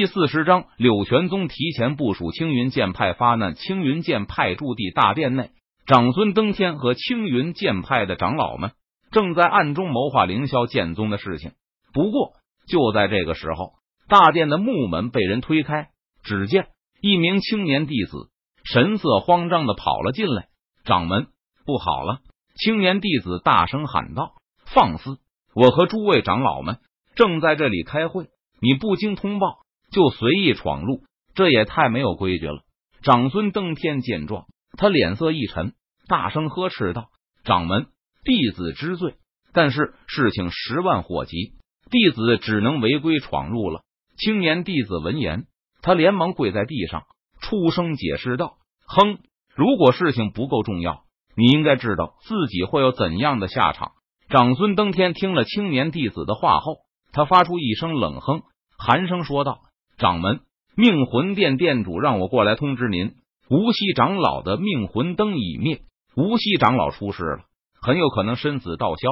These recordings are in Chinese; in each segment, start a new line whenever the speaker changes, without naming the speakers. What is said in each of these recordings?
第四十章，柳玄宗提前部署青云剑派发难。青云剑派驻地大殿内，长孙登天和青云剑派的长老们正在暗中谋划凌霄剑宗的事情。不过，就在这个时候，大殿的木门被人推开，只见一名青年弟子神色慌张的跑了进来。掌门，不好了！青年弟子大声喊道：“放肆！我和诸位长老们正在这里开会，你不经通报。”就随意闯入，这也太没有规矩了。长孙登天见状，他脸色一沉，大声呵斥道：“掌门，弟子知罪。但是事情十万火急，弟子只能违规闯入了。”青年弟子闻言，他连忙跪在地上，出声解释道：“哼，如果事情不够重要，你应该知道自己会有怎样的下场。”长孙登天听了青年弟子的话后，他发出一声冷哼，寒声说道。掌门，命魂殿殿主让我过来通知您，无锡长老的命魂灯已灭，无锡长老出事了，很有可能身死道消。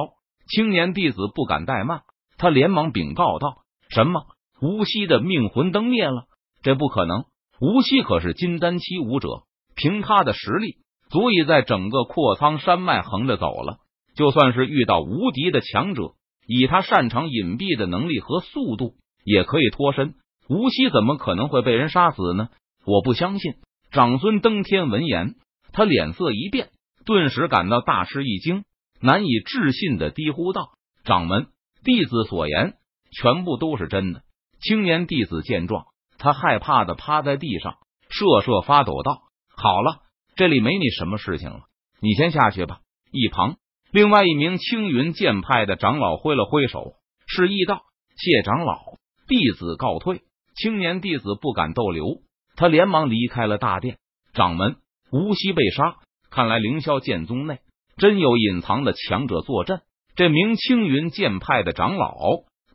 青年弟子不敢怠慢，他连忙禀告道：“什么？无锡的命魂灯灭了？这不可能！无锡可是金丹期武者，凭他的实力，足以在整个阔苍山脉横着走了。就算是遇到无敌的强者，以他擅长隐蔽的能力和速度，也可以脱身。”无锡怎么可能会被人杀死呢？我不相信！长孙登天闻言，他脸色一变，顿时感到大吃一惊，难以置信的低呼道：“掌门，弟子所言全部都是真的。”青年弟子见状，他害怕的趴在地上，瑟瑟发抖道：“好了，这里没你什么事情了，你先下去吧。”一旁，另外一名青云剑派的长老挥了挥手，示意道：“谢长老，弟子告退。”青年弟子不敢逗留，他连忙离开了大殿。掌门，无锡被杀，看来凌霄剑宗内真有隐藏的强者坐镇。这名青云剑派的长老，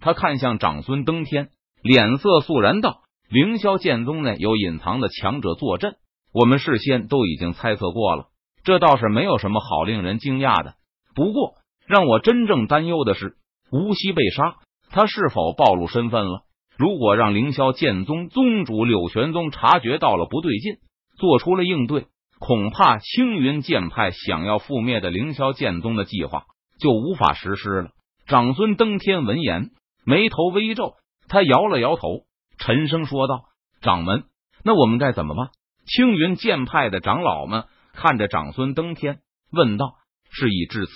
他看向长孙登天，脸色肃然道：“凌霄剑宗内有隐藏的强者坐镇，我们事先都已经猜测过了，这倒是没有什么好令人惊讶的。不过，让我真正担忧的是，无锡被杀，他是否暴露身份了？”如果让凌霄剑宗宗主柳玄宗察觉到了不对劲，做出了应对，恐怕青云剑派想要覆灭的凌霄剑宗的计划就无法实施了。长孙登天闻言，眉头微皱，他摇了摇头，沉声说道：“掌门，那我们该怎么办？”青云剑派的长老们看着长孙登天，问道：“事已至此，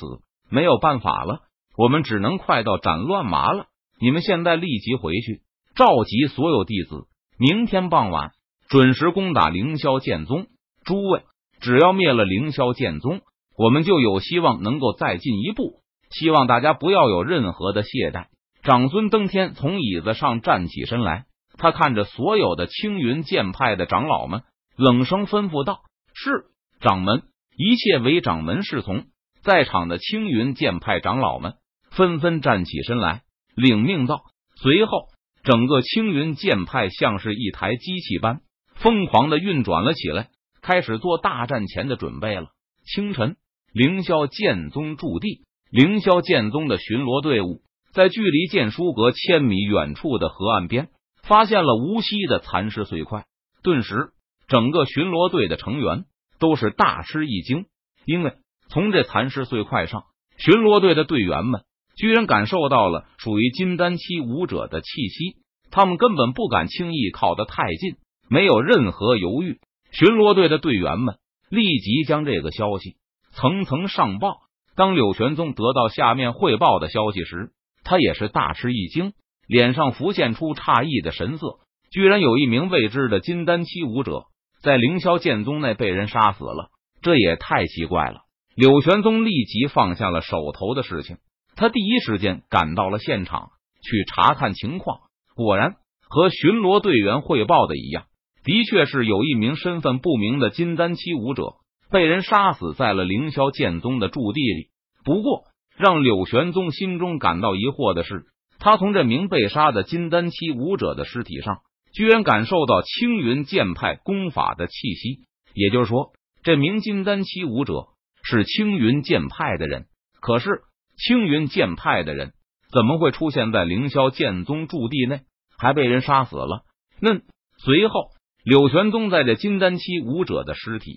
没有办法了，我们只能快刀斩乱麻了。你们现在立即回去。”召集所有弟子，明天傍晚准时攻打凌霄剑宗。诸位，只要灭了凌霄剑宗，我们就有希望能够再进一步。希望大家不要有任何的懈怠。长孙登天从椅子上站起身来，他看着所有的青云剑派的长老们，冷声吩咐道：“是掌门，一切为掌门是从。”在场的青云剑派长老们纷纷站起身来，领命道。随后。整个青云剑派像是一台机器般疯狂的运转了起来，开始做大战前的准备了。清晨，凌霄剑宗驻地，凌霄剑宗的巡逻队伍在距离剑书阁千米远处的河岸边发现了无锡的残尸碎块，顿时，整个巡逻队的成员都是大吃一惊，因为从这残尸碎块上，巡逻队的队员们。居然感受到了属于金丹期武者的气息，他们根本不敢轻易靠得太近，没有任何犹豫。巡逻队的队员们立即将这个消息层层上报。当柳玄宗得到下面汇报的消息时，他也是大吃一惊，脸上浮现出诧异的神色。居然有一名未知的金丹期武者在凌霄剑宗内被人杀死了，这也太奇怪了。柳玄宗立即放下了手头的事情。他第一时间赶到了现场去查看情况，果然和巡逻队员汇报的一样，的确是有一名身份不明的金丹期武者被人杀死在了凌霄剑宗的驻地里。不过，让柳玄宗心中感到疑惑的是，他从这名被杀的金丹期武者的尸体上，居然感受到青云剑派功法的气息。也就是说，这名金丹期武者是青云剑派的人。可是。青云剑派的人怎么会出现在凌霄剑宗？驻地内，还被人杀死了？那随后，柳玄宗？在这金丹期武者的尸体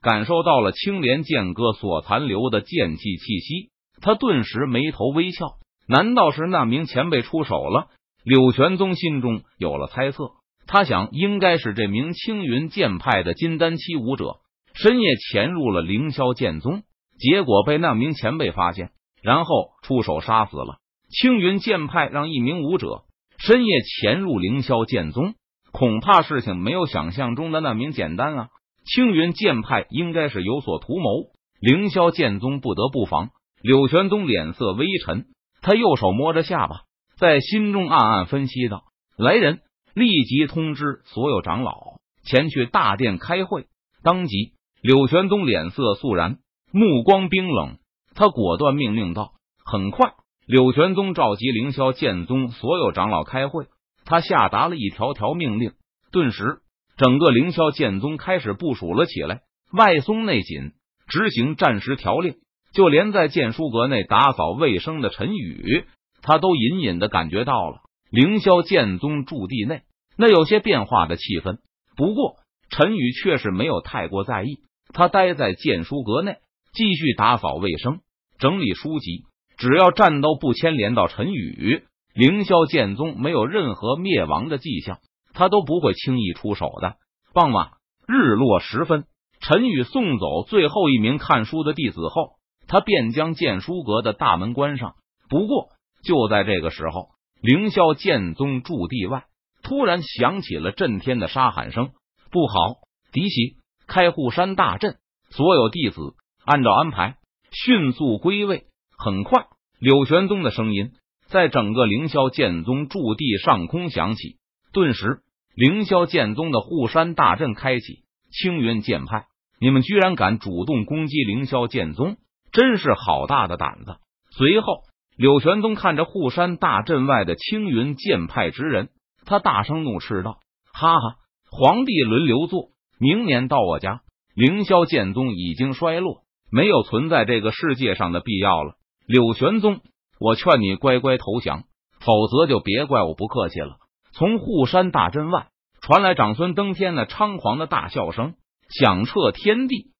感受到了青莲剑歌所残留的剑气气息，他顿时眉头微翘。难道是那名前辈出手了？柳玄宗？心中有了猜测，他想，应该是这名青云剑派的金丹期武者深夜潜入了凌霄剑宗，结果被那名前辈发现，然后出手杀死了。青云剑派让一名武者深夜潜入凌霄剑宗，恐怕事情没有想象中的那名简单啊！青云剑派应该是有所图谋，凌霄剑宗不得不防。柳玄宗脸色微沉。他右手摸着下巴，在心中暗暗分析道：“来人，立即通知所有长老前去大殿开会。”当即，柳玄宗脸色肃然，目光冰冷，他果断命令道：“很快，柳玄宗召集凌霄剑宗所有长老开会。他下达了一条条命令，顿时，整个凌霄剑宗开始部署了起来，外松内紧，执行战时条令。”就连在剑书阁内打扫卫生的陈宇，他都隐隐的感觉到了凌霄剑宗驻地内那有些变化的气氛。不过，陈宇却是没有太过在意，他待在剑书阁内继续打扫卫生、整理书籍。只要战斗不牵连到陈宇，凌霄剑宗没有任何灭亡的迹象，他都不会轻易出手的。傍晚，日落时分，陈宇送走最后一名看书的弟子后。他便将剑书阁的大门关上。不过，就在这个时候，凌霄剑宗驻地外突然响起了震天的杀喊声：“不好！敌袭！开护山大阵！所有弟子按照安排，迅速归位！”很快，柳玄宗的声音在整个凌霄剑宗驻地上空响起。顿时，凌霄剑宗的护山大阵开启。青云剑派，你们居然敢主动攻击凌霄剑宗！真是好大的胆子！随后，柳玄宗看着护山大阵外的青云剑派之人，他大声怒斥道：“哈哈！皇帝轮流坐，明年到我家，凌霄剑宗已经衰落，没有存在这个世界上的必要了。柳玄宗，我劝你乖乖投降，否则就别怪我不客气了。”从护山大阵外传来长孙登天那猖狂的大笑声，响彻天地。